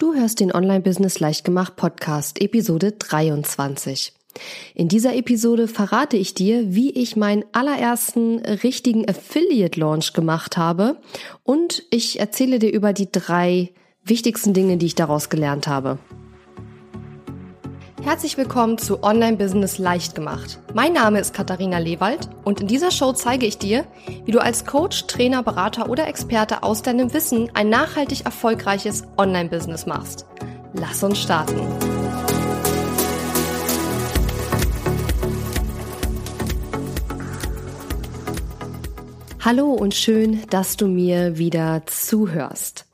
Du hörst den Online Business Leichtgemacht Podcast Episode 23. In dieser Episode verrate ich dir, wie ich meinen allerersten richtigen Affiliate Launch gemacht habe und ich erzähle dir über die drei wichtigsten Dinge, die ich daraus gelernt habe. Herzlich willkommen zu Online Business leicht gemacht. Mein Name ist Katharina Lewald und in dieser Show zeige ich dir, wie du als Coach, Trainer, Berater oder Experte aus deinem Wissen ein nachhaltig erfolgreiches Online Business machst. Lass uns starten. Hallo und schön, dass du mir wieder zuhörst.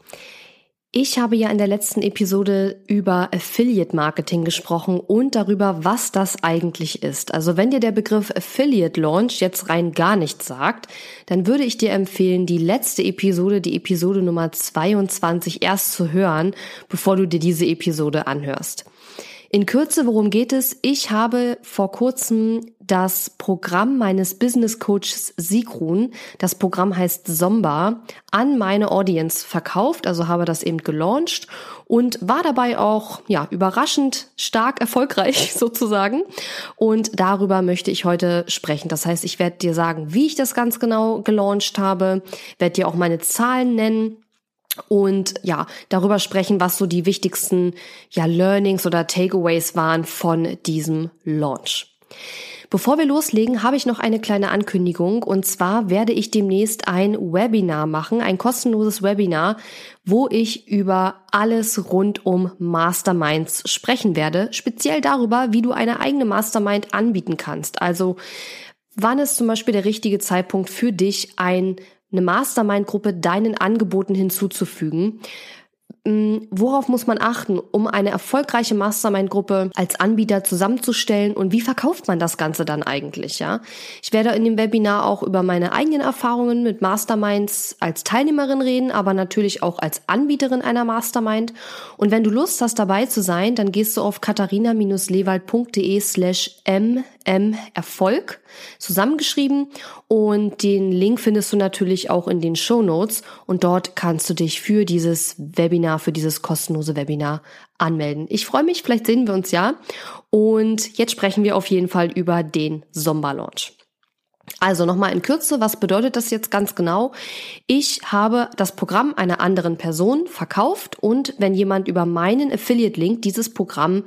Ich habe ja in der letzten Episode über Affiliate Marketing gesprochen und darüber, was das eigentlich ist. Also wenn dir der Begriff Affiliate Launch jetzt rein gar nichts sagt, dann würde ich dir empfehlen, die letzte Episode, die Episode Nummer 22 erst zu hören, bevor du dir diese Episode anhörst. In Kürze, worum geht es? Ich habe vor kurzem das Programm meines Business Coaches Sigrun, das Programm heißt Somba, an meine Audience verkauft, also habe das eben gelauncht und war dabei auch, ja, überraschend stark erfolgreich sozusagen. Und darüber möchte ich heute sprechen. Das heißt, ich werde dir sagen, wie ich das ganz genau gelauncht habe, werde dir auch meine Zahlen nennen und ja, darüber sprechen, was so die wichtigsten ja, Learnings oder Takeaways waren von diesem Launch. Bevor wir loslegen, habe ich noch eine kleine Ankündigung und zwar werde ich demnächst ein Webinar machen, ein kostenloses Webinar, wo ich über alles rund um Masterminds sprechen werde, speziell darüber, wie du eine eigene Mastermind anbieten kannst. Also wann ist zum Beispiel der richtige Zeitpunkt für dich, ein eine Mastermind-Gruppe deinen Angeboten hinzuzufügen. Mm, worauf muss man achten, um eine erfolgreiche Mastermind-Gruppe als Anbieter zusammenzustellen und wie verkauft man das Ganze dann eigentlich, ja? Ich werde in dem Webinar auch über meine eigenen Erfahrungen mit Masterminds als Teilnehmerin reden, aber natürlich auch als Anbieterin einer Mastermind. Und wenn du Lust hast, dabei zu sein, dann gehst du auf katharina-lewald.de slash mmerfolg zusammengeschrieben und den Link findest du natürlich auch in den Show Notes und dort kannst du dich für dieses Webinar, für dieses kostenlose Webinar anmelden. Ich freue mich, vielleicht sehen wir uns ja und jetzt sprechen wir auf jeden Fall über den Sommerlaunch. Also nochmal in Kürze, was bedeutet das jetzt ganz genau? Ich habe das Programm einer anderen Person verkauft und wenn jemand über meinen Affiliate-Link dieses Programm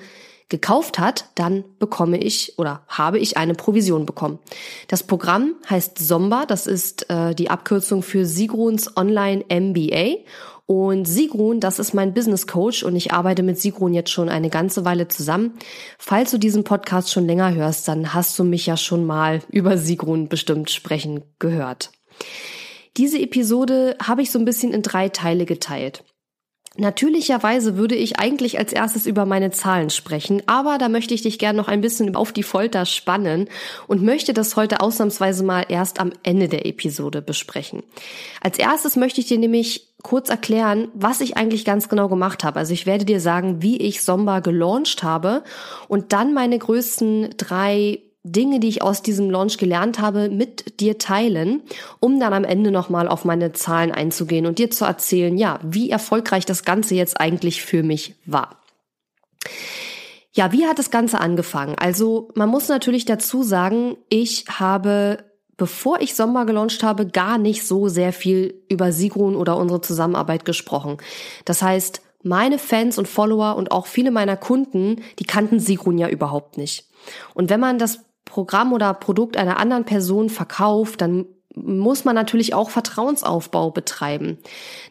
gekauft hat, dann bekomme ich oder habe ich eine Provision bekommen. Das Programm heißt Somba, das ist äh, die Abkürzung für Sigruns Online MBA. Und Sigrun, das ist mein Business Coach und ich arbeite mit Sigrun jetzt schon eine ganze Weile zusammen. Falls du diesen Podcast schon länger hörst, dann hast du mich ja schon mal über Sigrun bestimmt sprechen gehört. Diese Episode habe ich so ein bisschen in drei Teile geteilt. Natürlicherweise würde ich eigentlich als erstes über meine Zahlen sprechen, aber da möchte ich dich gerne noch ein bisschen auf die Folter spannen und möchte das heute ausnahmsweise mal erst am Ende der Episode besprechen. Als erstes möchte ich dir nämlich kurz erklären, was ich eigentlich ganz genau gemacht habe. Also ich werde dir sagen, wie ich Somba gelauncht habe und dann meine größten drei Dinge, die ich aus diesem Launch gelernt habe, mit dir teilen, um dann am Ende nochmal auf meine Zahlen einzugehen und dir zu erzählen, ja, wie erfolgreich das Ganze jetzt eigentlich für mich war. Ja, wie hat das Ganze angefangen? Also man muss natürlich dazu sagen, ich habe, bevor ich Sommer gelauncht habe, gar nicht so sehr viel über Sigrun oder unsere Zusammenarbeit gesprochen. Das heißt, meine Fans und Follower und auch viele meiner Kunden, die kannten Sigrun ja überhaupt nicht. Und wenn man das Programm oder Produkt einer anderen Person verkauft, dann muss man natürlich auch Vertrauensaufbau betreiben.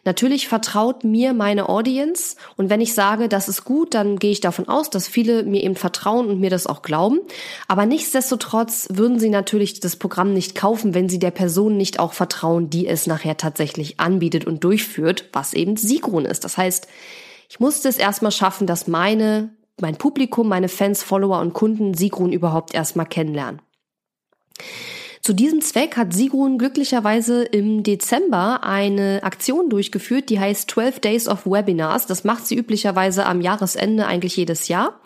Natürlich vertraut mir meine Audience und wenn ich sage, das ist gut, dann gehe ich davon aus, dass viele mir eben vertrauen und mir das auch glauben. Aber nichtsdestotrotz würden sie natürlich das Programm nicht kaufen, wenn sie der Person nicht auch vertrauen, die es nachher tatsächlich anbietet und durchführt, was eben Sigrun ist. Das heißt, ich musste es erstmal schaffen, dass meine mein Publikum, meine Fans, Follower und Kunden Sigrun überhaupt erstmal kennenlernen. Zu diesem Zweck hat Sigrun glücklicherweise im Dezember eine Aktion durchgeführt, die heißt 12 Days of Webinars. Das macht sie üblicherweise am Jahresende eigentlich jedes Jahr.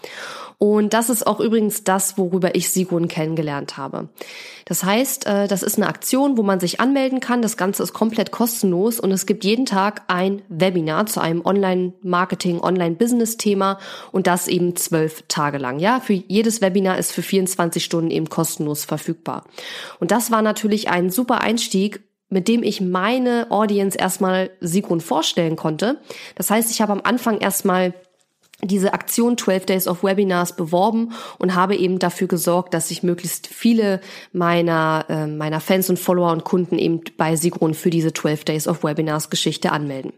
Und das ist auch übrigens das, worüber ich Sigrun kennengelernt habe. Das heißt, äh, das ist eine Aktion, wo man sich anmelden kann. Das Ganze ist komplett kostenlos und es gibt jeden Tag ein Webinar zu einem Online-Marketing, Online-Business-Thema und das eben zwölf Tage lang. Ja, für jedes Webinar ist für 24 Stunden eben kostenlos verfügbar. Und das war natürlich ein super Einstieg, mit dem ich meine Audience erstmal Sigrun vorstellen konnte. Das heißt, ich habe am Anfang erstmal diese Aktion 12 Days of Webinars beworben und habe eben dafür gesorgt, dass sich möglichst viele meiner, äh, meiner Fans und Follower und Kunden eben bei Sigrun für diese 12 Days of Webinars Geschichte anmelden.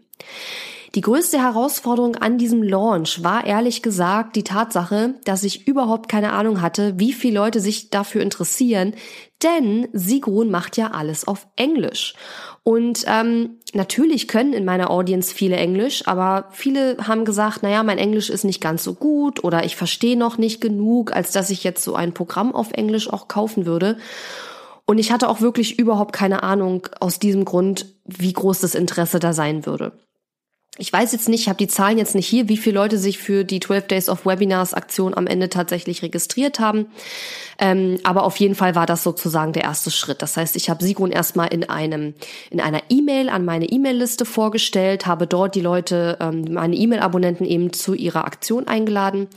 Die größte Herausforderung an diesem Launch war ehrlich gesagt die Tatsache, dass ich überhaupt keine Ahnung hatte, wie viele Leute sich dafür interessieren, denn Sigrun macht ja alles auf Englisch. Und ähm, natürlich können in meiner Audience viele Englisch, aber viele haben gesagt, naja, mein Englisch ist nicht ganz so gut oder ich verstehe noch nicht genug, als dass ich jetzt so ein Programm auf Englisch auch kaufen würde. Und ich hatte auch wirklich überhaupt keine Ahnung aus diesem Grund, wie groß das Interesse da sein würde. Ich weiß jetzt nicht, ich habe die Zahlen jetzt nicht hier, wie viele Leute sich für die 12 Days of Webinars Aktion am Ende tatsächlich registriert haben. Ähm, aber auf jeden Fall war das sozusagen der erste Schritt. Das heißt, ich habe Sigrun erstmal in einem in einer E-Mail an meine E-Mail-Liste vorgestellt, habe dort die Leute, ähm, meine E-Mail-Abonnenten eben zu ihrer Aktion eingeladen.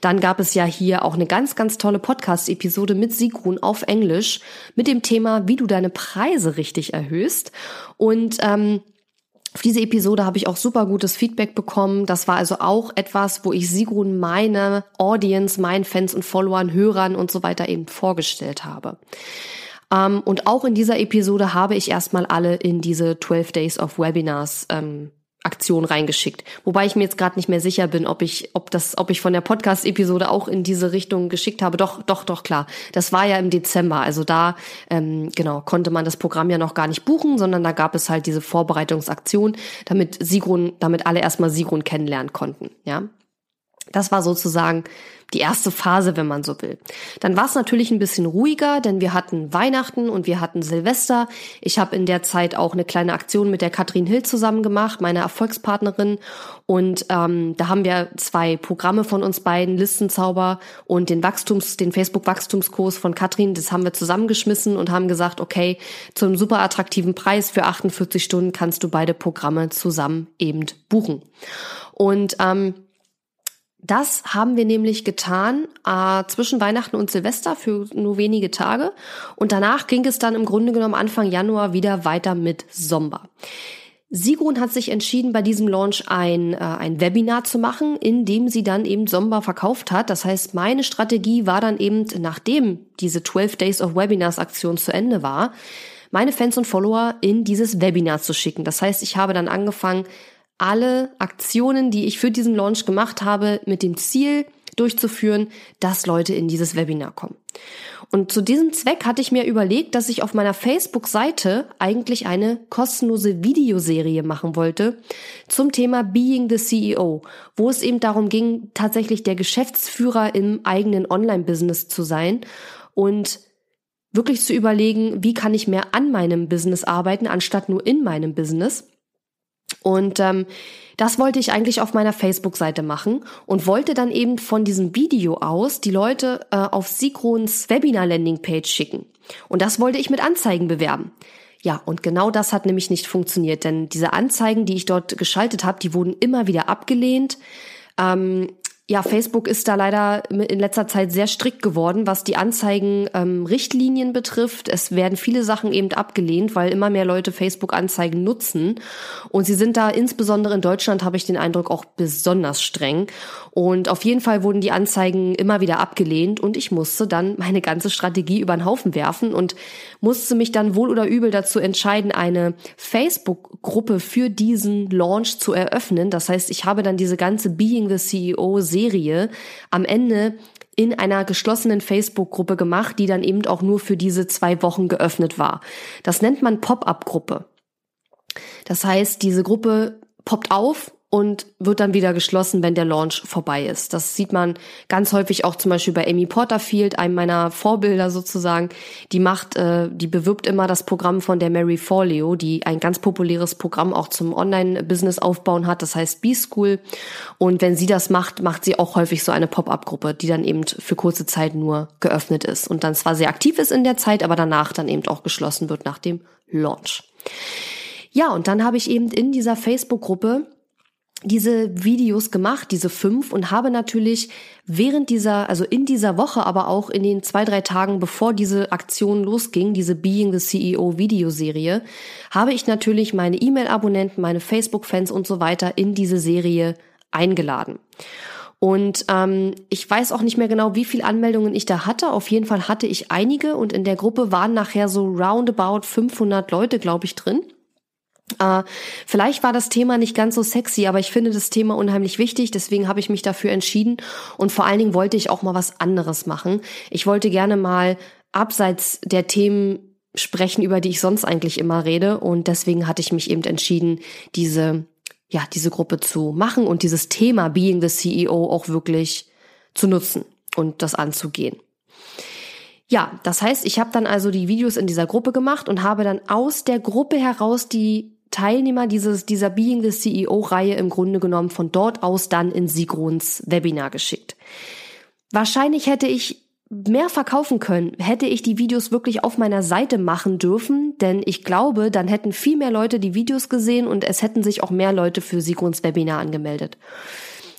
Dann gab es ja hier auch eine ganz, ganz tolle Podcast-Episode mit Sigrun auf Englisch mit dem Thema, wie du deine Preise richtig erhöhst. Und ähm, auf diese Episode habe ich auch super gutes Feedback bekommen. Das war also auch etwas, wo ich Sigrun meine Audience, meinen Fans und Followern, Hörern und so weiter eben vorgestellt habe. Ähm, und auch in dieser Episode habe ich erstmal alle in diese 12 Days of Webinars ähm, Aktion reingeschickt. Wobei ich mir jetzt gerade nicht mehr sicher bin, ob ich, ob das, ob ich von der Podcast-Episode auch in diese Richtung geschickt habe. Doch, doch, doch, klar. Das war ja im Dezember. Also da, ähm, genau, konnte man das Programm ja noch gar nicht buchen, sondern da gab es halt diese Vorbereitungsaktion, damit Sigrun, damit alle erstmal Sigrun kennenlernen konnten. Ja. Das war sozusagen die erste Phase, wenn man so will. Dann war es natürlich ein bisschen ruhiger, denn wir hatten Weihnachten und wir hatten Silvester. Ich habe in der Zeit auch eine kleine Aktion mit der Katrin Hill zusammen gemacht, meiner Erfolgspartnerin. Und ähm, da haben wir zwei Programme von uns beiden, Listenzauber und den Wachstums, den Facebook-Wachstumskurs von Katrin, das haben wir zusammengeschmissen und haben gesagt, okay, zum super attraktiven Preis für 48 Stunden kannst du beide Programme zusammen eben buchen. Und ähm, das haben wir nämlich getan äh, zwischen Weihnachten und Silvester für nur wenige Tage. Und danach ging es dann im Grunde genommen Anfang Januar wieder weiter mit Somba. Sigrun hat sich entschieden, bei diesem Launch ein, äh, ein Webinar zu machen, in dem sie dann eben Somba verkauft hat. Das heißt, meine Strategie war dann eben, nachdem diese 12 Days of Webinars Aktion zu Ende war, meine Fans und Follower in dieses Webinar zu schicken. Das heißt, ich habe dann angefangen, alle Aktionen, die ich für diesen Launch gemacht habe, mit dem Ziel durchzuführen, dass Leute in dieses Webinar kommen. Und zu diesem Zweck hatte ich mir überlegt, dass ich auf meiner Facebook-Seite eigentlich eine kostenlose Videoserie machen wollte zum Thema Being the CEO, wo es eben darum ging, tatsächlich der Geschäftsführer im eigenen Online-Business zu sein und wirklich zu überlegen, wie kann ich mehr an meinem Business arbeiten, anstatt nur in meinem Business. Und ähm, das wollte ich eigentlich auf meiner Facebook-Seite machen und wollte dann eben von diesem Video aus die Leute äh, auf Sigrons Webinar-Landing-Page schicken. Und das wollte ich mit Anzeigen bewerben. Ja, und genau das hat nämlich nicht funktioniert, denn diese Anzeigen, die ich dort geschaltet habe, die wurden immer wieder abgelehnt. Ähm, ja, Facebook ist da leider in letzter Zeit sehr strikt geworden, was die Anzeigen-Richtlinien ähm, betrifft. Es werden viele Sachen eben abgelehnt, weil immer mehr Leute Facebook-Anzeigen nutzen. Und sie sind da insbesondere in Deutschland, habe ich den Eindruck, auch besonders streng. Und auf jeden Fall wurden die Anzeigen immer wieder abgelehnt und ich musste dann meine ganze Strategie über den Haufen werfen und musste mich dann wohl oder übel dazu entscheiden, eine Facebook-Gruppe für diesen Launch zu eröffnen. Das heißt, ich habe dann diese ganze Being the CEO Serie am Ende in einer geschlossenen Facebook-Gruppe gemacht, die dann eben auch nur für diese zwei Wochen geöffnet war. Das nennt man Pop-up-Gruppe. Das heißt, diese Gruppe poppt auf und wird dann wieder geschlossen, wenn der Launch vorbei ist. Das sieht man ganz häufig auch zum Beispiel bei Amy Porterfield, einem meiner Vorbilder sozusagen. Die macht, äh, die bewirbt immer das Programm von der Mary Forleo, die ein ganz populäres Programm auch zum Online-Business aufbauen hat. Das heißt B-School. Und wenn sie das macht, macht sie auch häufig so eine Pop-up-Gruppe, die dann eben für kurze Zeit nur geöffnet ist und dann zwar sehr aktiv ist in der Zeit, aber danach dann eben auch geschlossen wird nach dem Launch. Ja, und dann habe ich eben in dieser Facebook-Gruppe diese Videos gemacht, diese fünf, und habe natürlich während dieser, also in dieser Woche, aber auch in den zwei, drei Tagen, bevor diese Aktion losging, diese Being the CEO Videoserie, habe ich natürlich meine E-Mail-Abonnenten, meine Facebook-Fans und so weiter in diese Serie eingeladen. Und ähm, ich weiß auch nicht mehr genau, wie viele Anmeldungen ich da hatte. Auf jeden Fall hatte ich einige und in der Gruppe waren nachher so roundabout 500 Leute, glaube ich, drin. Äh, vielleicht war das Thema nicht ganz so sexy, aber ich finde das Thema unheimlich wichtig, deswegen habe ich mich dafür entschieden und vor allen Dingen wollte ich auch mal was anderes machen. Ich wollte gerne mal abseits der Themen sprechen, über die ich sonst eigentlich immer rede und deswegen hatte ich mich eben entschieden, diese ja, diese Gruppe zu machen und dieses Thema Being the CEO auch wirklich zu nutzen und das anzugehen. Ja, das heißt, ich habe dann also die Videos in dieser Gruppe gemacht und habe dann aus der Gruppe heraus die Teilnehmer dieses, dieser Being the CEO-Reihe im Grunde genommen von dort aus dann in Sigrons Webinar geschickt. Wahrscheinlich hätte ich mehr verkaufen können, hätte ich die Videos wirklich auf meiner Seite machen dürfen, denn ich glaube, dann hätten viel mehr Leute die Videos gesehen und es hätten sich auch mehr Leute für Sigrons Webinar angemeldet.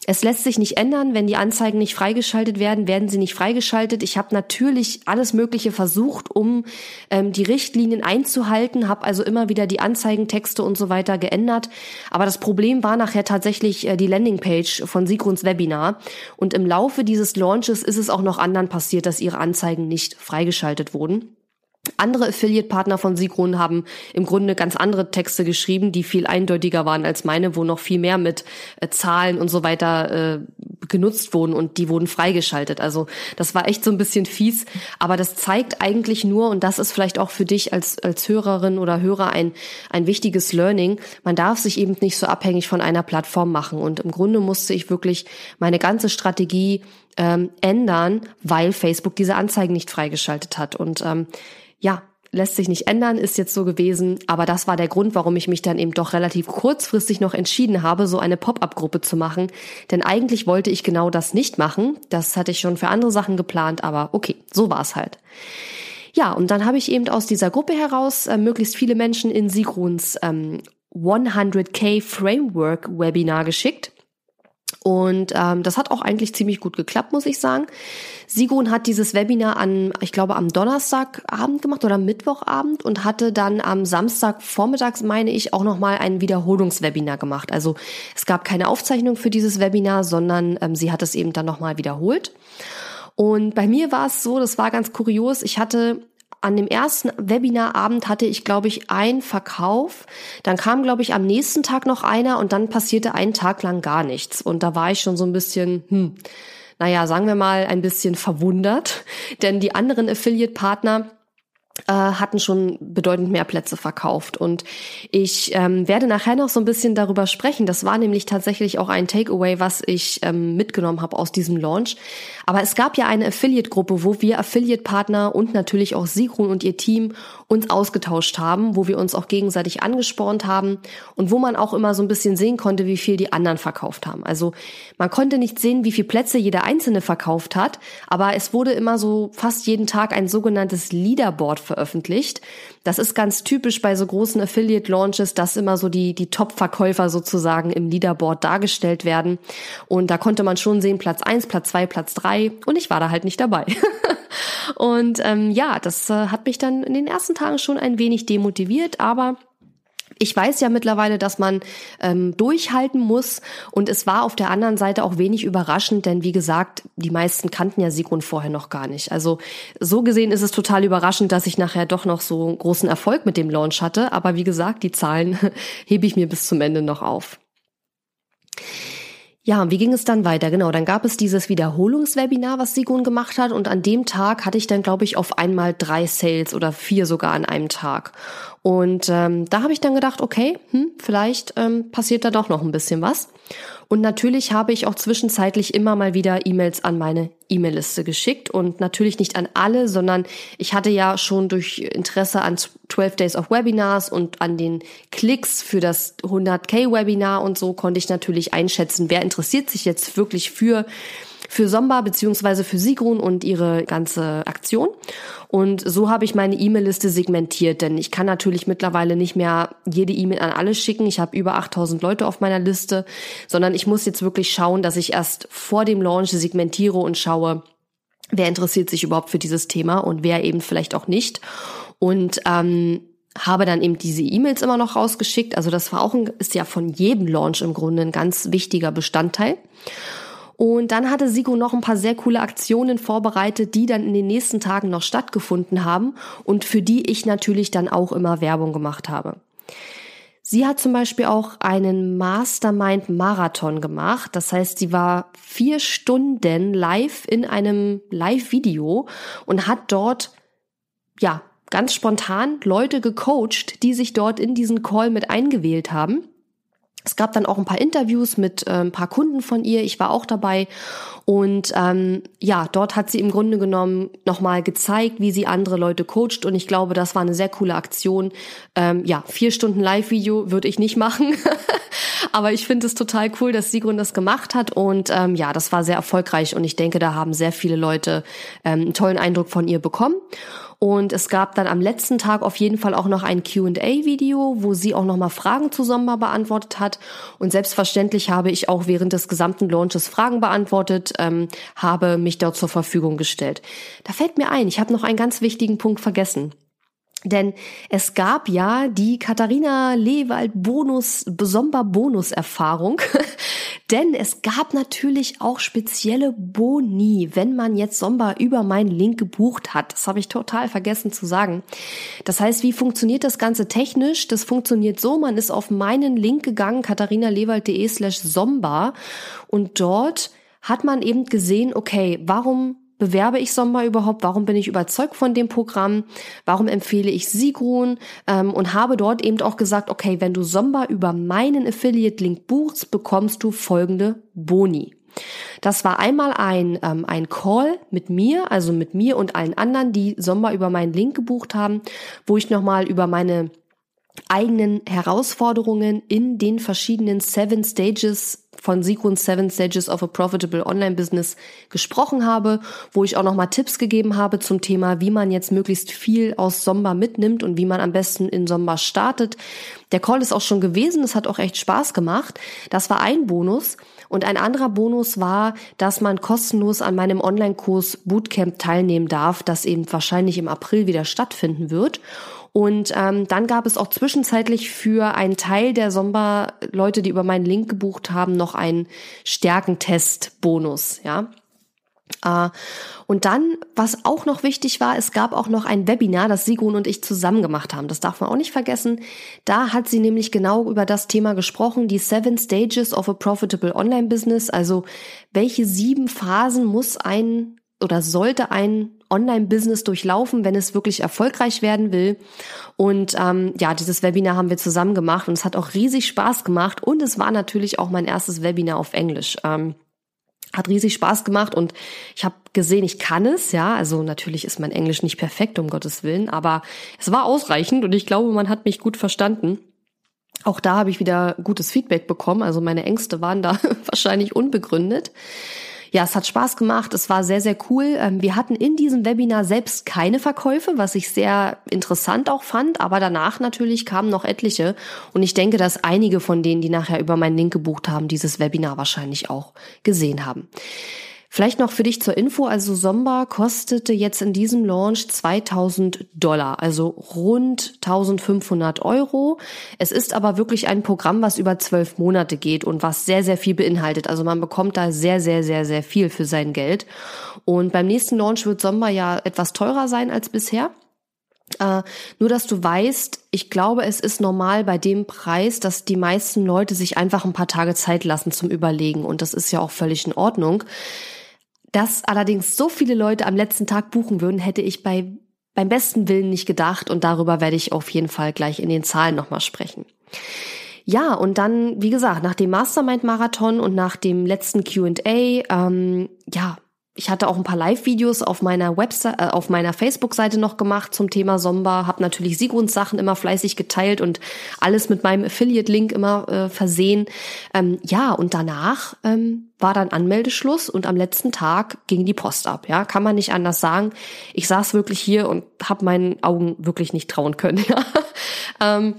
Es lässt sich nicht ändern, wenn die Anzeigen nicht freigeschaltet werden, werden sie nicht freigeschaltet. Ich habe natürlich alles Mögliche versucht, um ähm, die Richtlinien einzuhalten, habe also immer wieder die Anzeigentexte und so weiter geändert. Aber das Problem war nachher tatsächlich äh, die Landingpage von Sigruns Webinar. Und im Laufe dieses Launches ist es auch noch anderen passiert, dass ihre Anzeigen nicht freigeschaltet wurden. Andere Affiliate-Partner von Sigrun haben im Grunde ganz andere Texte geschrieben, die viel eindeutiger waren als meine, wo noch viel mehr mit äh, Zahlen und so weiter äh, genutzt wurden und die wurden freigeschaltet. Also das war echt so ein bisschen fies, aber das zeigt eigentlich nur, und das ist vielleicht auch für dich als, als Hörerin oder Hörer ein, ein wichtiges Learning, man darf sich eben nicht so abhängig von einer Plattform machen. Und im Grunde musste ich wirklich meine ganze Strategie ähm, ändern, weil Facebook diese Anzeigen nicht freigeschaltet hat. Und ähm, ja, lässt sich nicht ändern, ist jetzt so gewesen, aber das war der Grund, warum ich mich dann eben doch relativ kurzfristig noch entschieden habe, so eine Pop-up-Gruppe zu machen, denn eigentlich wollte ich genau das nicht machen, das hatte ich schon für andere Sachen geplant, aber okay, so war es halt. Ja, und dann habe ich eben aus dieser Gruppe heraus äh, möglichst viele Menschen in Sigruns ähm, 100k Framework Webinar geschickt. Und ähm, das hat auch eigentlich ziemlich gut geklappt, muss ich sagen. Sigrun hat dieses Webinar an, ich glaube, am Donnerstagabend gemacht oder Mittwochabend und hatte dann am Samstag vormittags, meine ich, auch nochmal ein Wiederholungswebinar gemacht. Also es gab keine Aufzeichnung für dieses Webinar, sondern ähm, sie hat es eben dann nochmal wiederholt. Und bei mir war es so, das war ganz kurios, ich hatte an dem ersten Webinarabend hatte ich, glaube ich, einen Verkauf. Dann kam, glaube ich, am nächsten Tag noch einer und dann passierte einen Tag lang gar nichts. Und da war ich schon so ein bisschen, hm, naja, sagen wir mal, ein bisschen verwundert. Denn die anderen Affiliate-Partner, hatten schon bedeutend mehr Plätze verkauft. Und ich ähm, werde nachher noch so ein bisschen darüber sprechen. Das war nämlich tatsächlich auch ein Takeaway, was ich ähm, mitgenommen habe aus diesem Launch. Aber es gab ja eine Affiliate-Gruppe, wo wir Affiliate-Partner und natürlich auch Sigrun und ihr Team uns ausgetauscht haben, wo wir uns auch gegenseitig angespornt haben und wo man auch immer so ein bisschen sehen konnte, wie viel die anderen verkauft haben. Also man konnte nicht sehen, wie viel Plätze jeder Einzelne verkauft hat, aber es wurde immer so fast jeden Tag ein sogenanntes Leaderboard veröffentlicht. Das ist ganz typisch bei so großen Affiliate-Launches, dass immer so die, die Top-Verkäufer sozusagen im Leaderboard dargestellt werden. Und da konnte man schon sehen, Platz eins, Platz zwei, Platz drei und ich war da halt nicht dabei. und ähm, ja, das äh, hat mich dann in den ersten Tagen schon ein wenig demotiviert, aber ich weiß ja mittlerweile, dass man ähm, durchhalten muss und es war auf der anderen Seite auch wenig überraschend, denn wie gesagt, die meisten kannten ja Sigrun vorher noch gar nicht. Also so gesehen ist es total überraschend, dass ich nachher doch noch so großen Erfolg mit dem Launch hatte, aber wie gesagt, die Zahlen hebe ich mir bis zum Ende noch auf. Ja, wie ging es dann weiter? Genau, dann gab es dieses Wiederholungswebinar, was Sigun gemacht hat und an dem Tag hatte ich dann, glaube ich, auf einmal drei Sales oder vier sogar an einem Tag. Und ähm, da habe ich dann gedacht, okay, hm, vielleicht ähm, passiert da doch noch ein bisschen was. Und natürlich habe ich auch zwischenzeitlich immer mal wieder E-Mails an meine E-Mail-Liste geschickt und natürlich nicht an alle, sondern ich hatte ja schon durch Interesse an 12 Days of Webinars und an den Klicks für das 100k Webinar und so konnte ich natürlich einschätzen, wer interessiert sich jetzt wirklich für für Somba beziehungsweise für Sigrun und ihre ganze Aktion. Und so habe ich meine E-Mail-Liste segmentiert, denn ich kann natürlich mittlerweile nicht mehr jede E-Mail an alle schicken. Ich habe über 8000 Leute auf meiner Liste, sondern ich muss jetzt wirklich schauen, dass ich erst vor dem Launch segmentiere und schaue, wer interessiert sich überhaupt für dieses Thema und wer eben vielleicht auch nicht. Und ähm, habe dann eben diese E-Mails immer noch rausgeschickt. Also das war auch ein, ist ja von jedem Launch im Grunde ein ganz wichtiger Bestandteil. Und dann hatte Sigo noch ein paar sehr coole Aktionen vorbereitet, die dann in den nächsten Tagen noch stattgefunden haben und für die ich natürlich dann auch immer Werbung gemacht habe. Sie hat zum Beispiel auch einen Mastermind-Marathon gemacht. Das heißt, sie war vier Stunden live in einem Live-Video und hat dort, ja, ganz spontan Leute gecoacht, die sich dort in diesen Call mit eingewählt haben. Es gab dann auch ein paar Interviews mit äh, ein paar Kunden von ihr. Ich war auch dabei. Und ähm, ja, dort hat sie im Grunde genommen nochmal gezeigt, wie sie andere Leute coacht. Und ich glaube, das war eine sehr coole Aktion. Ähm, ja, vier Stunden Live-Video würde ich nicht machen. Aber ich finde es total cool, dass Sigrun das gemacht hat. Und ähm, ja, das war sehr erfolgreich. Und ich denke, da haben sehr viele Leute ähm, einen tollen Eindruck von ihr bekommen. Und es gab dann am letzten Tag auf jeden Fall auch noch ein Q&A-Video, wo sie auch nochmal Fragen zu Sommer beantwortet hat. Und selbstverständlich habe ich auch während des gesamten Launches Fragen beantwortet, ähm, habe mich dort zur Verfügung gestellt. Da fällt mir ein, ich habe noch einen ganz wichtigen Punkt vergessen. Denn es gab ja die Katharina Lewald Bonus, besonder Bonus-Erfahrung. Denn es gab natürlich auch spezielle Boni, wenn man jetzt Somba über meinen Link gebucht hat. Das habe ich total vergessen zu sagen. Das heißt, wie funktioniert das Ganze technisch? Das funktioniert so, man ist auf meinen Link gegangen, katharinalewald.de slash Somba und dort hat man eben gesehen, okay, warum bewerbe ich Sommer überhaupt? Warum bin ich überzeugt von dem Programm? Warum empfehle ich Sigrun? Ähm, und habe dort eben auch gesagt, okay, wenn du Sommer über meinen Affiliate-Link buchst, bekommst du folgende Boni. Das war einmal ein, ähm, ein Call mit mir, also mit mir und allen anderen, die Sommer über meinen Link gebucht haben, wo ich nochmal über meine eigenen Herausforderungen in den verschiedenen Seven Stages von Sigrun Seven Stages of a Profitable Online Business gesprochen habe, wo ich auch nochmal Tipps gegeben habe zum Thema, wie man jetzt möglichst viel aus Somba mitnimmt und wie man am besten in Somba startet. Der Call ist auch schon gewesen, es hat auch echt Spaß gemacht. Das war ein Bonus. Und ein anderer Bonus war, dass man kostenlos an meinem Online-Kurs Bootcamp teilnehmen darf, das eben wahrscheinlich im April wieder stattfinden wird. Und ähm, dann gab es auch zwischenzeitlich für einen Teil der Somba-Leute, die über meinen Link gebucht haben, noch einen Stärkentest-Bonus, ja. Uh, und dann, was auch noch wichtig war, es gab auch noch ein Webinar, das Sigrun und ich zusammen gemacht haben. Das darf man auch nicht vergessen. Da hat sie nämlich genau über das Thema gesprochen, die Seven Stages of a Profitable Online Business. Also welche sieben Phasen muss ein oder sollte ein Online-Business durchlaufen, wenn es wirklich erfolgreich werden will. Und ähm, ja, dieses Webinar haben wir zusammen gemacht und es hat auch riesig Spaß gemacht und es war natürlich auch mein erstes Webinar auf Englisch. Ähm, hat riesig Spaß gemacht und ich habe gesehen, ich kann es, ja. Also natürlich ist mein Englisch nicht perfekt, um Gottes Willen, aber es war ausreichend und ich glaube, man hat mich gut verstanden. Auch da habe ich wieder gutes Feedback bekommen, also meine Ängste waren da wahrscheinlich unbegründet ja, es hat Spaß gemacht, es war sehr, sehr cool. Ähm, wir hatten in diesem Webinar selbst keine Verkäufe, was ich sehr interessant auch fand, aber danach natürlich kamen noch etliche und ich denke, dass einige von denen, die nachher über meinen Link gebucht haben, dieses Webinar wahrscheinlich auch gesehen haben. Vielleicht noch für dich zur Info, also Somba kostete jetzt in diesem Launch 2000 Dollar, also rund 1500 Euro. Es ist aber wirklich ein Programm, was über zwölf Monate geht und was sehr, sehr viel beinhaltet. Also man bekommt da sehr, sehr, sehr, sehr viel für sein Geld. Und beim nächsten Launch wird Somba ja etwas teurer sein als bisher. Äh, nur, dass du weißt, ich glaube, es ist normal bei dem Preis, dass die meisten Leute sich einfach ein paar Tage Zeit lassen zum Überlegen. Und das ist ja auch völlig in Ordnung. Dass allerdings so viele Leute am letzten Tag buchen würden, hätte ich bei, beim besten Willen nicht gedacht. Und darüber werde ich auf jeden Fall gleich in den Zahlen nochmal sprechen. Ja, und dann, wie gesagt, nach dem Mastermind-Marathon und nach dem letzten QA, ähm, ja, ich hatte auch ein paar Live-Videos auf meiner Website, äh, auf meiner Facebook-Seite noch gemacht zum Thema Somba, habe natürlich Sigruns Sachen immer fleißig geteilt und alles mit meinem Affiliate-Link immer äh, versehen. Ähm, ja, und danach ähm, war dann Anmeldeschluss und am letzten Tag ging die Post ab. Ja, kann man nicht anders sagen. Ich saß wirklich hier und habe meinen Augen wirklich nicht trauen können. Ja. ähm,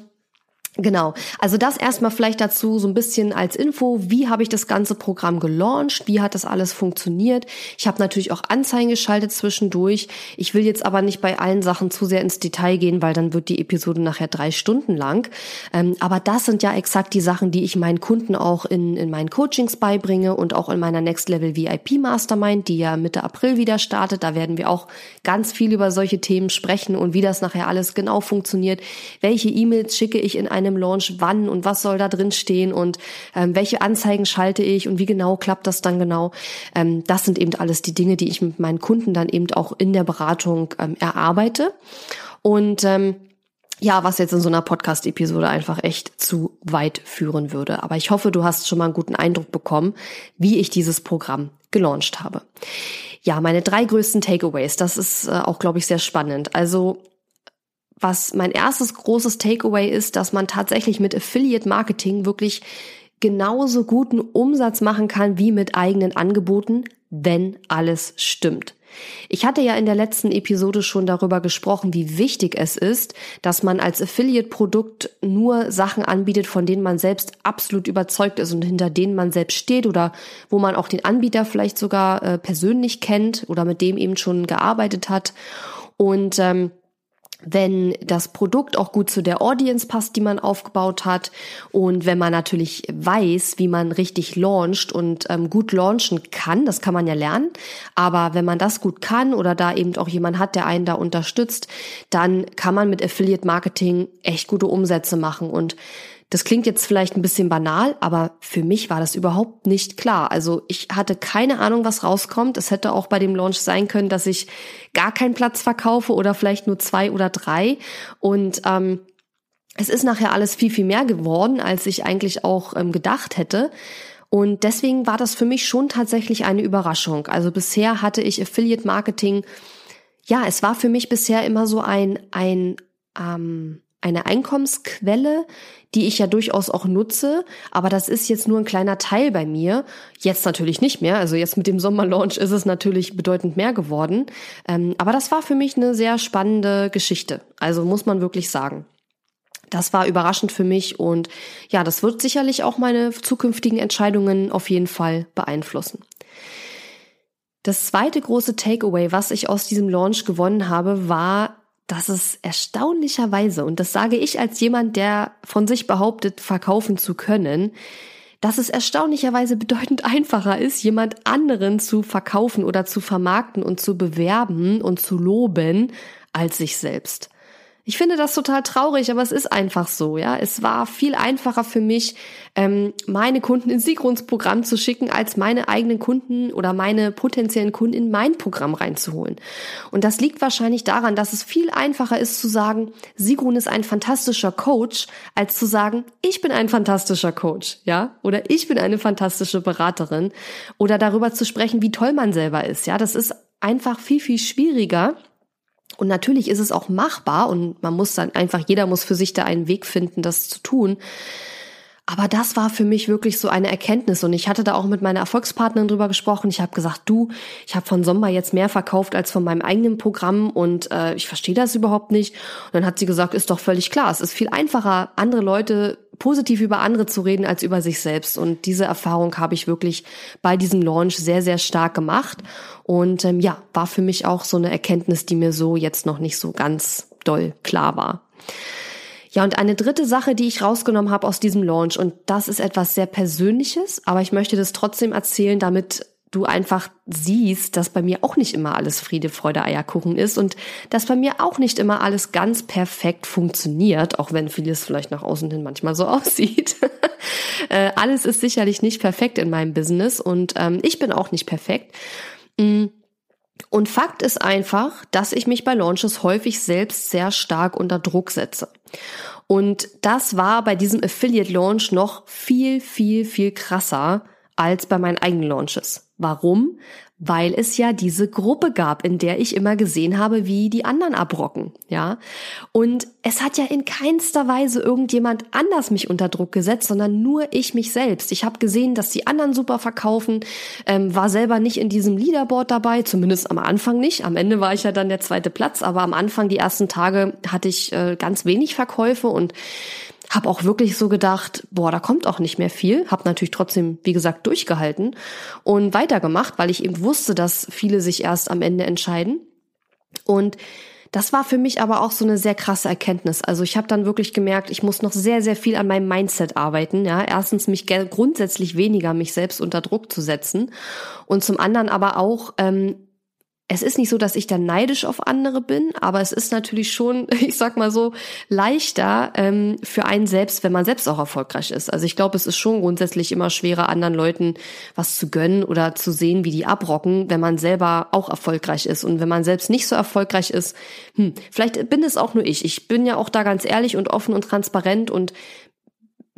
Genau, also das erstmal vielleicht dazu so ein bisschen als Info, wie habe ich das ganze Programm gelauncht, wie hat das alles funktioniert. Ich habe natürlich auch Anzeigen geschaltet zwischendurch. Ich will jetzt aber nicht bei allen Sachen zu sehr ins Detail gehen, weil dann wird die Episode nachher drei Stunden lang. Ähm, aber das sind ja exakt die Sachen, die ich meinen Kunden auch in, in meinen Coachings beibringe und auch in meiner Next Level VIP Mastermind, die ja Mitte April wieder startet. Da werden wir auch ganz viel über solche Themen sprechen und wie das nachher alles genau funktioniert. Welche E-Mails schicke ich in einem Launch, wann und was soll da drin stehen und ähm, welche Anzeigen schalte ich und wie genau klappt das dann genau. Ähm, das sind eben alles die Dinge, die ich mit meinen Kunden dann eben auch in der Beratung ähm, erarbeite. Und ähm, ja, was jetzt in so einer Podcast-Episode einfach echt zu weit führen würde. Aber ich hoffe, du hast schon mal einen guten Eindruck bekommen, wie ich dieses Programm gelauncht habe. Ja, meine drei größten Takeaways, das ist äh, auch, glaube ich, sehr spannend. Also was mein erstes großes Takeaway ist, dass man tatsächlich mit Affiliate Marketing wirklich genauso guten Umsatz machen kann wie mit eigenen Angeboten, wenn alles stimmt. Ich hatte ja in der letzten Episode schon darüber gesprochen, wie wichtig es ist, dass man als Affiliate-Produkt nur Sachen anbietet, von denen man selbst absolut überzeugt ist und hinter denen man selbst steht oder wo man auch den Anbieter vielleicht sogar äh, persönlich kennt oder mit dem eben schon gearbeitet hat. Und ähm, wenn das Produkt auch gut zu der Audience passt, die man aufgebaut hat. Und wenn man natürlich weiß, wie man richtig launcht und ähm, gut launchen kann, das kann man ja lernen, aber wenn man das gut kann oder da eben auch jemand hat, der einen da unterstützt, dann kann man mit Affiliate Marketing echt gute Umsätze machen. Und das klingt jetzt vielleicht ein bisschen banal, aber für mich war das überhaupt nicht klar. Also ich hatte keine Ahnung, was rauskommt. Es hätte auch bei dem Launch sein können, dass ich gar keinen Platz verkaufe oder vielleicht nur zwei oder drei. Und ähm, es ist nachher alles viel, viel mehr geworden, als ich eigentlich auch ähm, gedacht hätte. Und deswegen war das für mich schon tatsächlich eine Überraschung. Also bisher hatte ich Affiliate Marketing, ja, es war für mich bisher immer so ein, ein, ähm, eine Einkommensquelle, die ich ja durchaus auch nutze, aber das ist jetzt nur ein kleiner Teil bei mir. Jetzt natürlich nicht mehr. Also jetzt mit dem Sommerlaunch ist es natürlich bedeutend mehr geworden. Ähm, aber das war für mich eine sehr spannende Geschichte. Also muss man wirklich sagen. Das war überraschend für mich und ja, das wird sicherlich auch meine zukünftigen Entscheidungen auf jeden Fall beeinflussen. Das zweite große Takeaway, was ich aus diesem Launch gewonnen habe, war dass es erstaunlicherweise, und das sage ich als jemand, der von sich behauptet, verkaufen zu können, dass es erstaunlicherweise bedeutend einfacher ist, jemand anderen zu verkaufen oder zu vermarkten und zu bewerben und zu loben als sich selbst. Ich finde das total traurig, aber es ist einfach so, ja. Es war viel einfacher für mich, ähm, meine Kunden ins Siegrunds Programm zu schicken, als meine eigenen Kunden oder meine potenziellen Kunden in mein Programm reinzuholen. Und das liegt wahrscheinlich daran, dass es viel einfacher ist zu sagen, Sigrun ist ein fantastischer Coach, als zu sagen, ich bin ein fantastischer Coach, ja, oder ich bin eine fantastische Beraterin, oder darüber zu sprechen, wie toll man selber ist, ja. Das ist einfach viel, viel schwieriger und natürlich ist es auch machbar und man muss dann einfach, jeder muss für sich da einen Weg finden, das zu tun. Aber das war für mich wirklich so eine Erkenntnis und ich hatte da auch mit meiner Erfolgspartnerin drüber gesprochen. Ich habe gesagt, du, ich habe von Sommer jetzt mehr verkauft als von meinem eigenen Programm und äh, ich verstehe das überhaupt nicht. Und dann hat sie gesagt, ist doch völlig klar, es ist viel einfacher, andere Leute positiv über andere zu reden als über sich selbst. Und diese Erfahrung habe ich wirklich bei diesem Launch sehr, sehr stark gemacht. Und ähm, ja, war für mich auch so eine Erkenntnis, die mir so jetzt noch nicht so ganz doll klar war. Ja, und eine dritte Sache, die ich rausgenommen habe aus diesem Launch, und das ist etwas sehr Persönliches, aber ich möchte das trotzdem erzählen, damit du einfach siehst, dass bei mir auch nicht immer alles Friede, Freude, Eierkuchen ist und dass bei mir auch nicht immer alles ganz perfekt funktioniert, auch wenn vieles vielleicht nach außen hin manchmal so aussieht. äh, alles ist sicherlich nicht perfekt in meinem Business und ähm, ich bin auch nicht perfekt. Mm. Und Fakt ist einfach, dass ich mich bei Launches häufig selbst sehr stark unter Druck setze. Und das war bei diesem Affiliate Launch noch viel, viel, viel krasser als bei meinen eigenen Launches. Warum? Weil es ja diese Gruppe gab, in der ich immer gesehen habe, wie die anderen abrocken, ja. Und es hat ja in keinster Weise irgendjemand anders mich unter Druck gesetzt, sondern nur ich mich selbst. Ich habe gesehen, dass die anderen super verkaufen, ähm, war selber nicht in diesem Leaderboard dabei, zumindest am Anfang nicht. Am Ende war ich ja dann der zweite Platz, aber am Anfang die ersten Tage hatte ich äh, ganz wenig Verkäufe und habe auch wirklich so gedacht, boah, da kommt auch nicht mehr viel. Habe natürlich trotzdem, wie gesagt, durchgehalten und weitergemacht, weil ich eben wusste, dass viele sich erst am Ende entscheiden. Und das war für mich aber auch so eine sehr krasse Erkenntnis. Also ich habe dann wirklich gemerkt, ich muss noch sehr, sehr viel an meinem Mindset arbeiten. Ja, erstens mich grundsätzlich weniger mich selbst unter Druck zu setzen und zum anderen aber auch ähm, es ist nicht so, dass ich da neidisch auf andere bin, aber es ist natürlich schon, ich sag mal so, leichter ähm, für einen selbst, wenn man selbst auch erfolgreich ist. Also ich glaube, es ist schon grundsätzlich immer schwerer, anderen Leuten was zu gönnen oder zu sehen, wie die abrocken, wenn man selber auch erfolgreich ist. Und wenn man selbst nicht so erfolgreich ist, hm, vielleicht bin es auch nur ich. Ich bin ja auch da ganz ehrlich und offen und transparent und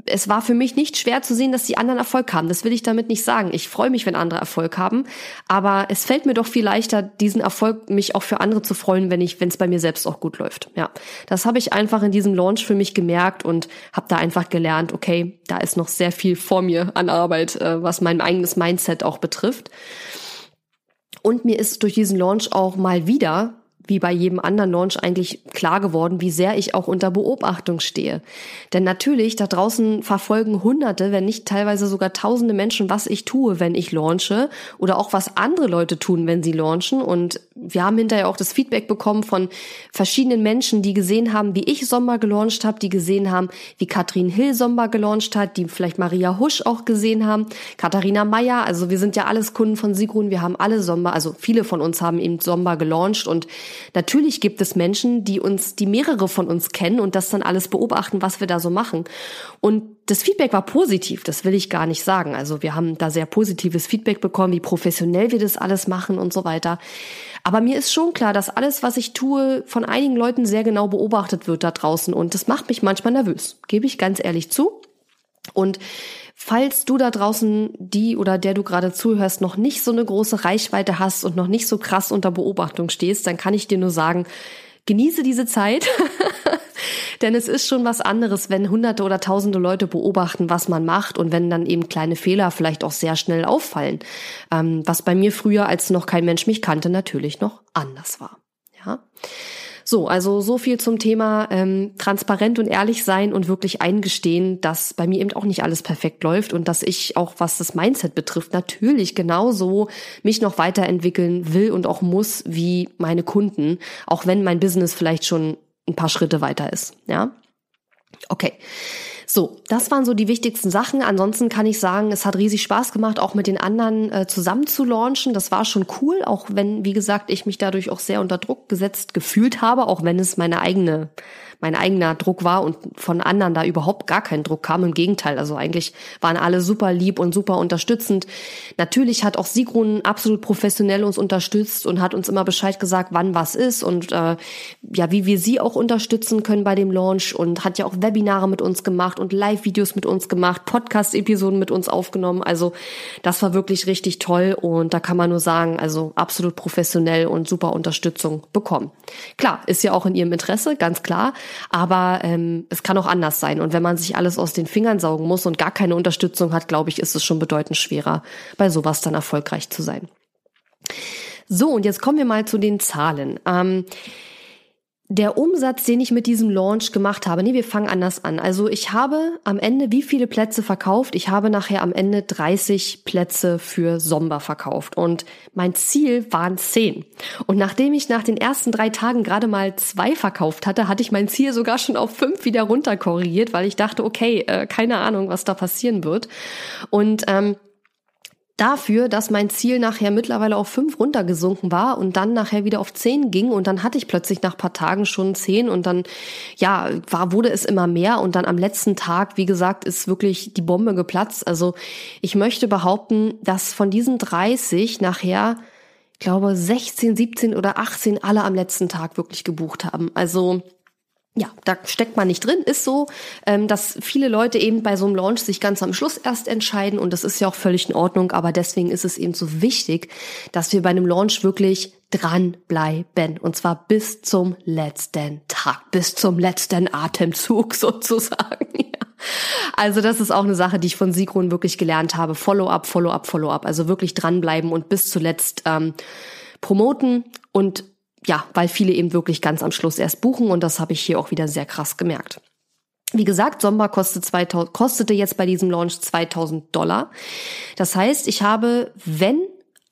es war für mich nicht schwer zu sehen, dass die anderen Erfolg haben. Das will ich damit nicht sagen. Ich freue mich, wenn andere Erfolg haben, aber es fällt mir doch viel leichter, diesen Erfolg mich auch für andere zu freuen, wenn ich, wenn es bei mir selbst auch gut läuft. Ja, das habe ich einfach in diesem Launch für mich gemerkt und habe da einfach gelernt. Okay, da ist noch sehr viel vor mir an Arbeit, äh, was mein eigenes Mindset auch betrifft. Und mir ist durch diesen Launch auch mal wieder wie bei jedem anderen Launch eigentlich klar geworden, wie sehr ich auch unter Beobachtung stehe. Denn natürlich, da draußen verfolgen Hunderte, wenn nicht teilweise sogar tausende Menschen, was ich tue, wenn ich launche oder auch was andere Leute tun, wenn sie launchen. Und wir haben hinterher auch das Feedback bekommen von verschiedenen Menschen, die gesehen haben, wie ich Sommer gelauncht habe, die gesehen haben, wie Katrin Hill Sommer gelauncht hat, die vielleicht Maria Husch auch gesehen haben, Katharina Meyer. Also wir sind ja alles Kunden von Sigrun, wir haben alle Sommer, also viele von uns haben eben Sommer gelauncht und Natürlich gibt es Menschen, die uns, die mehrere von uns kennen und das dann alles beobachten, was wir da so machen. Und das Feedback war positiv, das will ich gar nicht sagen. Also wir haben da sehr positives Feedback bekommen, wie professionell wir das alles machen und so weiter. Aber mir ist schon klar, dass alles, was ich tue, von einigen Leuten sehr genau beobachtet wird da draußen und das macht mich manchmal nervös, gebe ich ganz ehrlich zu. Und Falls du da draußen, die oder der du gerade zuhörst, noch nicht so eine große Reichweite hast und noch nicht so krass unter Beobachtung stehst, dann kann ich dir nur sagen, genieße diese Zeit. Denn es ist schon was anderes, wenn hunderte oder tausende Leute beobachten, was man macht und wenn dann eben kleine Fehler vielleicht auch sehr schnell auffallen. Ähm, was bei mir früher, als noch kein Mensch mich kannte, natürlich noch anders war. Ja. So, also so viel zum Thema ähm, transparent und ehrlich sein und wirklich eingestehen, dass bei mir eben auch nicht alles perfekt läuft und dass ich auch, was das Mindset betrifft, natürlich genauso mich noch weiterentwickeln will und auch muss wie meine Kunden, auch wenn mein Business vielleicht schon ein paar Schritte weiter ist. Ja, okay. So, das waren so die wichtigsten Sachen. Ansonsten kann ich sagen, es hat riesig Spaß gemacht, auch mit den anderen äh, zusammen zu launchen. Das war schon cool, auch wenn, wie gesagt, ich mich dadurch auch sehr unter Druck gesetzt gefühlt habe, auch wenn es meine eigene mein eigener Druck war und von anderen da überhaupt gar kein Druck kam. Im Gegenteil, also eigentlich waren alle super lieb und super unterstützend. Natürlich hat auch Sigrun absolut professionell uns unterstützt und hat uns immer Bescheid gesagt, wann was ist und äh, ja, wie wir sie auch unterstützen können bei dem Launch und hat ja auch Webinare mit uns gemacht und Live-Videos mit uns gemacht, Podcast-Episoden mit uns aufgenommen. Also das war wirklich richtig toll und da kann man nur sagen, also absolut professionell und super Unterstützung bekommen. Klar, ist ja auch in ihrem Interesse, ganz klar. Aber ähm, es kann auch anders sein. Und wenn man sich alles aus den Fingern saugen muss und gar keine Unterstützung hat, glaube ich, ist es schon bedeutend schwerer, bei sowas dann erfolgreich zu sein. So, und jetzt kommen wir mal zu den Zahlen. Ähm, der Umsatz, den ich mit diesem Launch gemacht habe, nee, wir fangen anders an. Also ich habe am Ende wie viele Plätze verkauft? Ich habe nachher am Ende 30 Plätze für Somba verkauft und mein Ziel waren 10. Und nachdem ich nach den ersten drei Tagen gerade mal zwei verkauft hatte, hatte ich mein Ziel sogar schon auf fünf wieder runter korrigiert, weil ich dachte, okay, äh, keine Ahnung, was da passieren wird. Und ähm, dafür, dass mein Ziel nachher mittlerweile auf fünf runtergesunken war und dann nachher wieder auf zehn ging und dann hatte ich plötzlich nach paar Tagen schon zehn und dann, ja, war, wurde es immer mehr und dann am letzten Tag, wie gesagt, ist wirklich die Bombe geplatzt. Also ich möchte behaupten, dass von diesen 30 nachher, ich glaube, 16, 17 oder 18 alle am letzten Tag wirklich gebucht haben. Also, ja, da steckt man nicht drin, ist so, ähm, dass viele Leute eben bei so einem Launch sich ganz am Schluss erst entscheiden und das ist ja auch völlig in Ordnung, aber deswegen ist es eben so wichtig, dass wir bei einem Launch wirklich dranbleiben und zwar bis zum letzten Tag, bis zum letzten Atemzug sozusagen. Also das ist auch eine Sache, die ich von Sigrun wirklich gelernt habe. Follow-up, Follow-up, Follow-up. Also wirklich dranbleiben und bis zuletzt ähm, promoten und ja, weil viele eben wirklich ganz am Schluss erst buchen und das habe ich hier auch wieder sehr krass gemerkt. Wie gesagt, Sommer kostet 2000, kostete jetzt bei diesem Launch 2000 Dollar. Das heißt, ich habe, wenn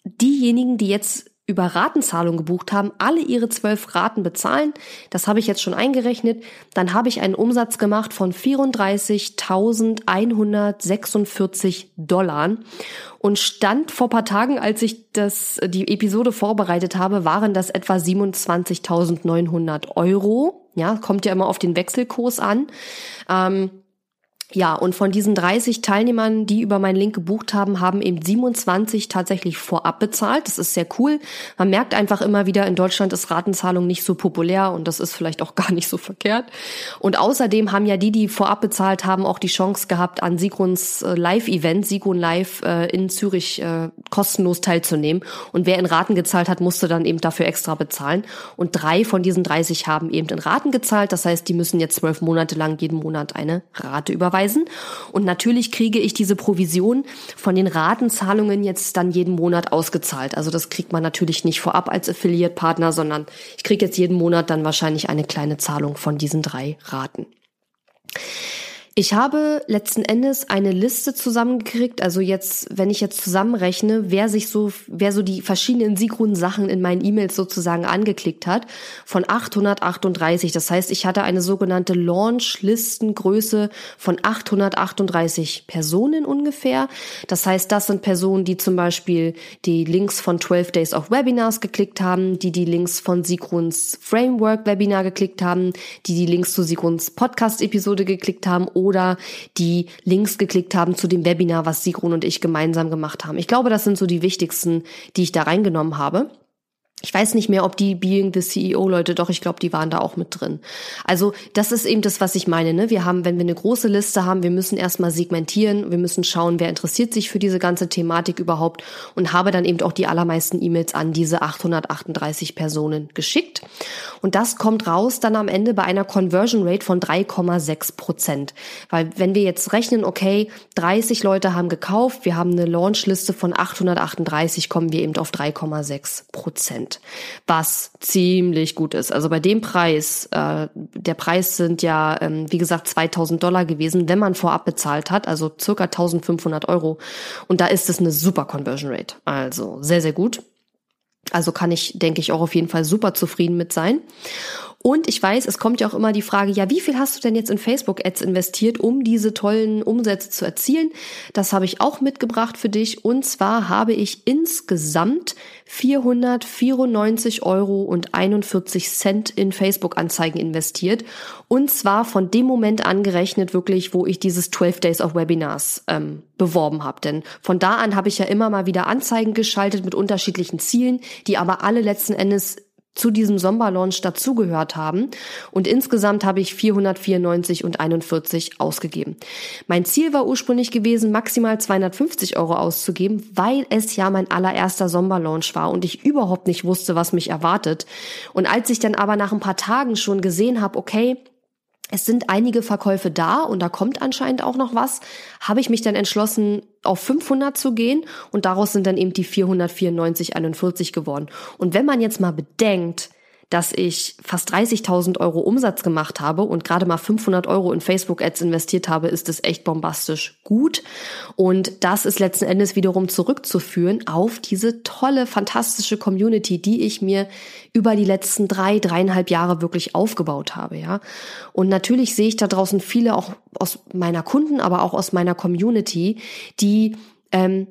diejenigen, die jetzt über Ratenzahlung gebucht haben, alle ihre zwölf Raten bezahlen, das habe ich jetzt schon eingerechnet, dann habe ich einen Umsatz gemacht von 34.146 Dollar und stand vor paar Tagen, als ich das, die Episode vorbereitet habe, waren das etwa 27.900 Euro. Ja, kommt ja immer auf den Wechselkurs an. Ähm, ja, und von diesen 30 Teilnehmern, die über meinen Link gebucht haben, haben eben 27 tatsächlich vorab bezahlt. Das ist sehr cool. Man merkt einfach immer wieder, in Deutschland ist Ratenzahlung nicht so populär und das ist vielleicht auch gar nicht so verkehrt. Und außerdem haben ja die, die vorab bezahlt haben, auch die Chance gehabt, an Sigruns äh, Live-Event, Sigrun Live äh, in Zürich äh, kostenlos teilzunehmen. Und wer in Raten gezahlt hat, musste dann eben dafür extra bezahlen. Und drei von diesen 30 haben eben in Raten gezahlt. Das heißt, die müssen jetzt zwölf Monate lang jeden Monat eine Rate überweisen überweisen. Und natürlich kriege ich diese Provision von den Ratenzahlungen jetzt dann jeden Monat ausgezahlt. Also das kriegt man natürlich nicht vorab als Affiliate-Partner, sondern ich kriege jetzt jeden Monat dann wahrscheinlich eine kleine Zahlung von diesen drei Raten. Ich habe letzten Endes eine Liste zusammengekriegt, also jetzt, wenn ich jetzt zusammenrechne, wer sich so, wer so die verschiedenen Sigrun-Sachen in meinen E-Mails sozusagen angeklickt hat, von 838. Das heißt, ich hatte eine sogenannte Launch-Listengröße von 838 Personen ungefähr. Das heißt, das sind Personen, die zum Beispiel die Links von 12 Days of Webinars geklickt haben, die die Links von Sigruns Framework Webinar geklickt haben, die die Links zu Sigruns Podcast-Episode geklickt haben oder die Links geklickt haben zu dem Webinar, was Sigrun und ich gemeinsam gemacht haben. Ich glaube, das sind so die wichtigsten, die ich da reingenommen habe. Ich weiß nicht mehr, ob die Being the CEO Leute, doch ich glaube, die waren da auch mit drin. Also das ist eben das, was ich meine. Ne? Wir haben, wenn wir eine große Liste haben, wir müssen erstmal segmentieren, wir müssen schauen, wer interessiert sich für diese ganze Thematik überhaupt und habe dann eben auch die allermeisten E-Mails an diese 838 Personen geschickt. Und das kommt raus dann am Ende bei einer Conversion Rate von 3,6 Prozent. Weil wenn wir jetzt rechnen, okay, 30 Leute haben gekauft, wir haben eine Launchliste von 838, kommen wir eben auf 3,6 Prozent. Prozent, was ziemlich gut ist. Also bei dem Preis, äh, der Preis sind ja, ähm, wie gesagt, 2000 Dollar gewesen, wenn man vorab bezahlt hat, also circa 1500 Euro. Und da ist es eine super Conversion Rate. Also sehr, sehr gut. Also kann ich, denke ich, auch auf jeden Fall super zufrieden mit sein. Und ich weiß, es kommt ja auch immer die Frage, ja, wie viel hast du denn jetzt in Facebook-Ads investiert, um diese tollen Umsätze zu erzielen? Das habe ich auch mitgebracht für dich. Und zwar habe ich insgesamt 494 Euro und 41 Cent in Facebook-Anzeigen investiert. Und zwar von dem Moment angerechnet wirklich, wo ich dieses 12 Days of Webinars ähm, beworben habe. Denn von da an habe ich ja immer mal wieder Anzeigen geschaltet mit unterschiedlichen Zielen, die aber alle letzten Endes zu diesem Sommerlaunch dazugehört haben. Und insgesamt habe ich 494 und 41 ausgegeben. Mein Ziel war ursprünglich gewesen, maximal 250 Euro auszugeben, weil es ja mein allererster Sommerlaunch war und ich überhaupt nicht wusste, was mich erwartet. Und als ich dann aber nach ein paar Tagen schon gesehen habe, okay, es sind einige Verkäufe da und da kommt anscheinend auch noch was, habe ich mich dann entschlossen, auf 500 zu gehen und daraus sind dann eben die 494,41 geworden. Und wenn man jetzt mal bedenkt, dass ich fast 30.000 Euro Umsatz gemacht habe und gerade mal 500 Euro in Facebook-Ads investiert habe, ist es echt bombastisch gut. Und das ist letzten Endes wiederum zurückzuführen auf diese tolle, fantastische Community, die ich mir über die letzten drei, dreieinhalb Jahre wirklich aufgebaut habe, ja. Und natürlich sehe ich da draußen viele auch aus meiner Kunden, aber auch aus meiner Community, die ähm,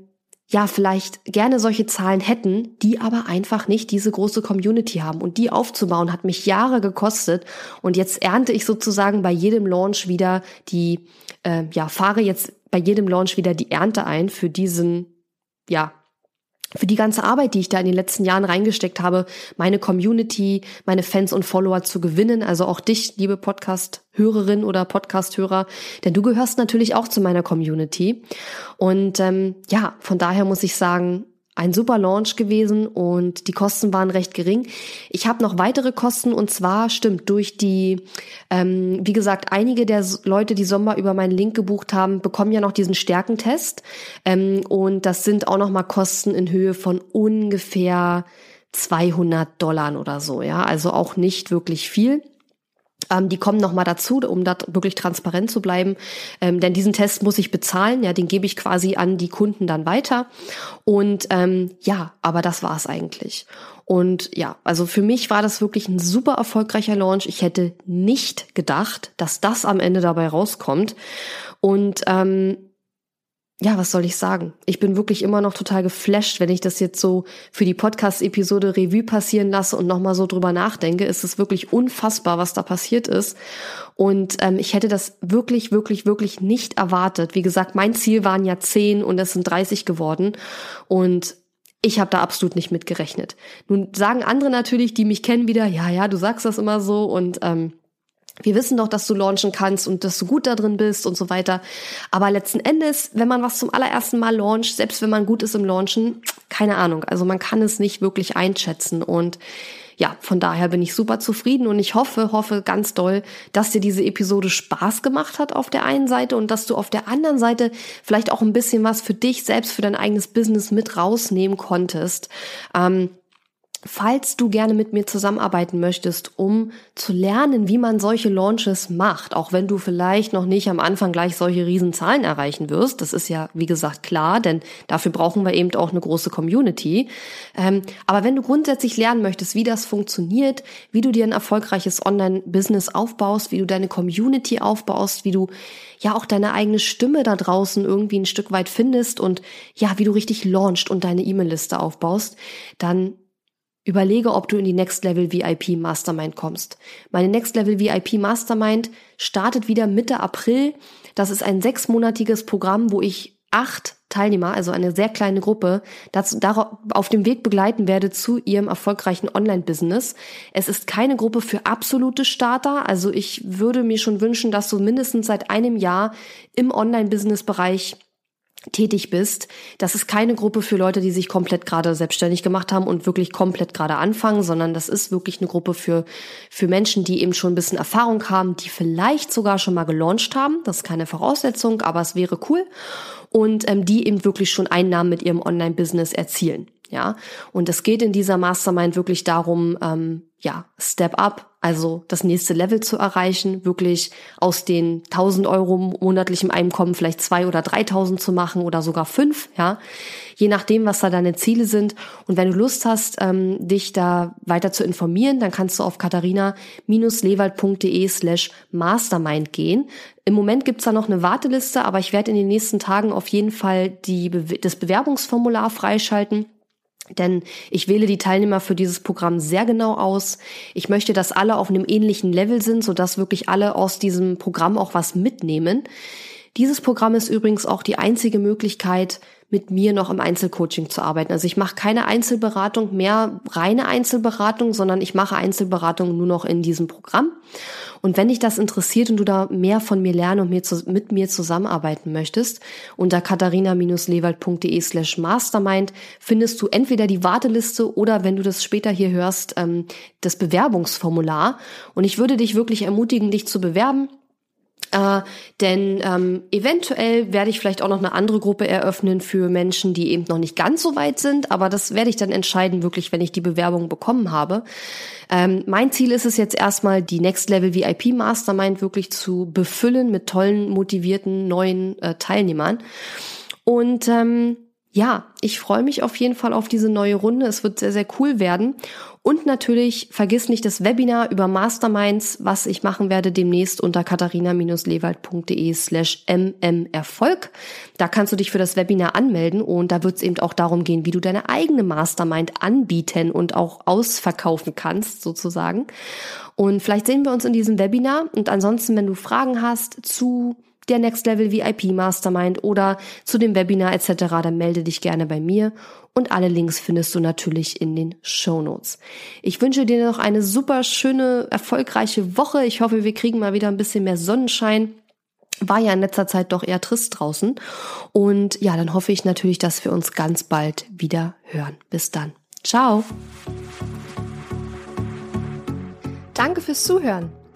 ja vielleicht gerne solche Zahlen hätten, die aber einfach nicht diese große Community haben. Und die aufzubauen hat mich Jahre gekostet. Und jetzt ernte ich sozusagen bei jedem Launch wieder die, äh, ja, fahre jetzt bei jedem Launch wieder die Ernte ein für diesen, ja, für die ganze Arbeit, die ich da in den letzten Jahren reingesteckt habe, meine Community, meine Fans und Follower zu gewinnen. Also auch dich, liebe Podcast-Hörerin oder Podcast-Hörer, denn du gehörst natürlich auch zu meiner Community. Und ähm, ja, von daher muss ich sagen, ein super Launch gewesen und die Kosten waren recht gering. Ich habe noch weitere Kosten und zwar stimmt durch die, ähm, wie gesagt, einige der Leute, die Sommer über meinen Link gebucht haben, bekommen ja noch diesen Stärkentest ähm, und das sind auch noch mal Kosten in Höhe von ungefähr 200 Dollar oder so, ja, also auch nicht wirklich viel. Ähm, die kommen nochmal dazu, um da wirklich transparent zu bleiben. Ähm, denn diesen Test muss ich bezahlen, ja, den gebe ich quasi an die Kunden dann weiter. Und ähm, ja, aber das war's eigentlich. Und ja, also für mich war das wirklich ein super erfolgreicher Launch. Ich hätte nicht gedacht, dass das am Ende dabei rauskommt. Und ähm, ja, was soll ich sagen? Ich bin wirklich immer noch total geflasht, wenn ich das jetzt so für die Podcast-Episode Revue passieren lasse und nochmal so drüber nachdenke. Ist es wirklich unfassbar, was da passiert ist. Und ähm, ich hätte das wirklich, wirklich, wirklich nicht erwartet. Wie gesagt, mein Ziel waren ja zehn und es sind 30 geworden. Und ich habe da absolut nicht mitgerechnet. Nun sagen andere natürlich, die mich kennen, wieder, ja, ja, du sagst das immer so und ähm, wir wissen doch, dass du launchen kannst und dass du gut da drin bist und so weiter. Aber letzten Endes, wenn man was zum allerersten Mal launcht, selbst wenn man gut ist im Launchen, keine Ahnung. Also man kann es nicht wirklich einschätzen und ja, von daher bin ich super zufrieden und ich hoffe, hoffe ganz doll, dass dir diese Episode Spaß gemacht hat auf der einen Seite und dass du auf der anderen Seite vielleicht auch ein bisschen was für dich selbst, für dein eigenes Business mit rausnehmen konntest. Ähm, Falls du gerne mit mir zusammenarbeiten möchtest, um zu lernen, wie man solche Launches macht, auch wenn du vielleicht noch nicht am Anfang gleich solche Riesenzahlen erreichen wirst, das ist ja, wie gesagt, klar, denn dafür brauchen wir eben auch eine große Community. Ähm, aber wenn du grundsätzlich lernen möchtest, wie das funktioniert, wie du dir ein erfolgreiches Online-Business aufbaust, wie du deine Community aufbaust, wie du ja auch deine eigene Stimme da draußen irgendwie ein Stück weit findest und ja, wie du richtig launchst und deine E-Mail-Liste aufbaust, dann Überlege, ob du in die Next Level VIP Mastermind kommst. Meine Next Level VIP Mastermind startet wieder Mitte April. Das ist ein sechsmonatiges Programm, wo ich acht Teilnehmer, also eine sehr kleine Gruppe, dazu, darauf, auf dem Weg begleiten werde zu ihrem erfolgreichen Online-Business. Es ist keine Gruppe für absolute Starter. Also ich würde mir schon wünschen, dass du mindestens seit einem Jahr im Online-Business-Bereich tätig bist. Das ist keine Gruppe für Leute, die sich komplett gerade selbstständig gemacht haben und wirklich komplett gerade anfangen, sondern das ist wirklich eine Gruppe für, für Menschen, die eben schon ein bisschen Erfahrung haben, die vielleicht sogar schon mal gelauncht haben. Das ist keine Voraussetzung, aber es wäre cool. Und ähm, die eben wirklich schon Einnahmen mit ihrem Online-Business erzielen. Ja, und es geht in dieser Mastermind wirklich darum, ähm, ja, Step Up, also das nächste Level zu erreichen, wirklich aus den 1000 Euro monatlichem Einkommen vielleicht zwei oder 3000 zu machen oder sogar fünf, ja, je nachdem, was da deine Ziele sind. Und wenn du Lust hast, ähm, dich da weiter zu informieren, dann kannst du auf katharina-lewald.de slash mastermind gehen. Im Moment gibt's da noch eine Warteliste, aber ich werde in den nächsten Tagen auf jeden Fall die, das Bewerbungsformular freischalten denn ich wähle die Teilnehmer für dieses Programm sehr genau aus. Ich möchte, dass alle auf einem ähnlichen Level sind, sodass wirklich alle aus diesem Programm auch was mitnehmen. Dieses Programm ist übrigens auch die einzige Möglichkeit, mit mir noch im Einzelcoaching zu arbeiten. Also ich mache keine Einzelberatung mehr, reine Einzelberatung, sondern ich mache Einzelberatung nur noch in diesem Programm. Und wenn dich das interessiert und du da mehr von mir lernen und mir zu, mit mir zusammenarbeiten möchtest, unter katharina-lewald.de slash mastermind findest du entweder die Warteliste oder wenn du das später hier hörst, ähm, das Bewerbungsformular. Und ich würde dich wirklich ermutigen, dich zu bewerben. Äh, denn ähm, eventuell werde ich vielleicht auch noch eine andere Gruppe eröffnen für Menschen, die eben noch nicht ganz so weit sind, aber das werde ich dann entscheiden, wirklich, wenn ich die Bewerbung bekommen habe. Ähm, mein Ziel ist es jetzt erstmal, die Next Level VIP Mastermind wirklich zu befüllen mit tollen, motivierten neuen äh, Teilnehmern. Und ähm, ja, ich freue mich auf jeden Fall auf diese neue Runde. Es wird sehr, sehr cool werden. Und natürlich vergiss nicht das Webinar über Masterminds, was ich machen werde demnächst unter katharina-lewald.de slash mmerfolg. Da kannst du dich für das Webinar anmelden und da wird es eben auch darum gehen, wie du deine eigene Mastermind anbieten und auch ausverkaufen kannst, sozusagen. Und vielleicht sehen wir uns in diesem Webinar. Und ansonsten, wenn du Fragen hast zu der Next Level VIP Mastermind oder zu dem Webinar etc., dann melde dich gerne bei mir und alle Links findest du natürlich in den Show Notes. Ich wünsche dir noch eine super schöne, erfolgreiche Woche. Ich hoffe, wir kriegen mal wieder ein bisschen mehr Sonnenschein. War ja in letzter Zeit doch eher trist draußen. Und ja, dann hoffe ich natürlich, dass wir uns ganz bald wieder hören. Bis dann. Ciao. Danke fürs Zuhören.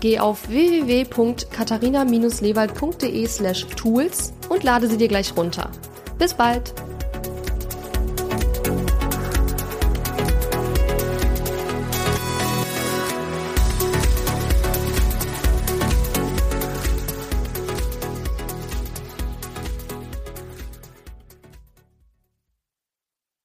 Geh auf www.katharina-lewald.de slash tools und lade sie dir gleich runter. Bis bald!